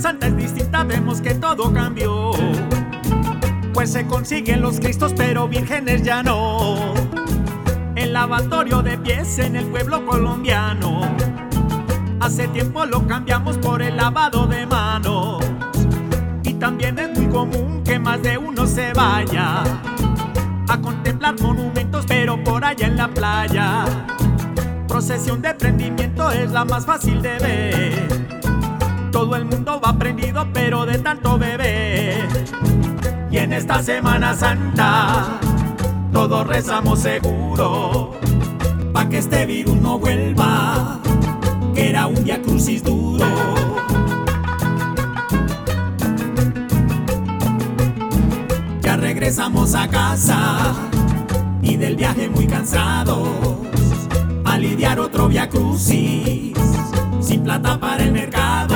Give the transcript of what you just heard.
Santa es distinta, vemos que todo cambió. Pues se consiguen los cristos, pero vírgenes ya no. El lavatorio de pies en el pueblo colombiano. Hace tiempo lo cambiamos por el lavado de manos. Y también es muy común que más de uno se vaya a contemplar monumentos, pero por allá en la playa. Procesión de prendimiento es la más fácil de ver. Va prendido, pero de tanto beber. Y en esta Semana Santa, todos rezamos seguro, pa' que este virus no vuelva, que era un día crucis duro. Ya regresamos a casa y del viaje muy cansados, a lidiar otro via crucis, sin plata para el mercado.